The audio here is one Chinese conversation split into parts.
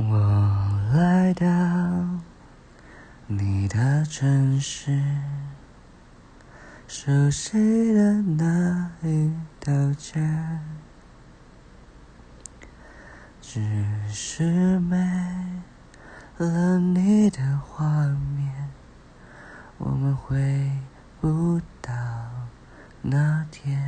我来到你的城市，熟悉的那一条街，只是没了你的画面，我们回不到那天。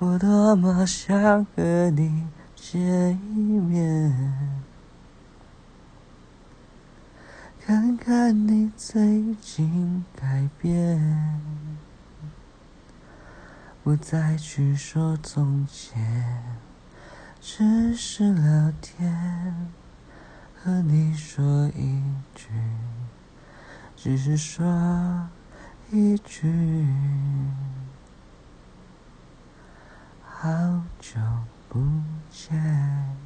我多么想和你见一面，看看你最近改变，不再去说从前，只是聊天，和你说一句，只是说一句。好久不见。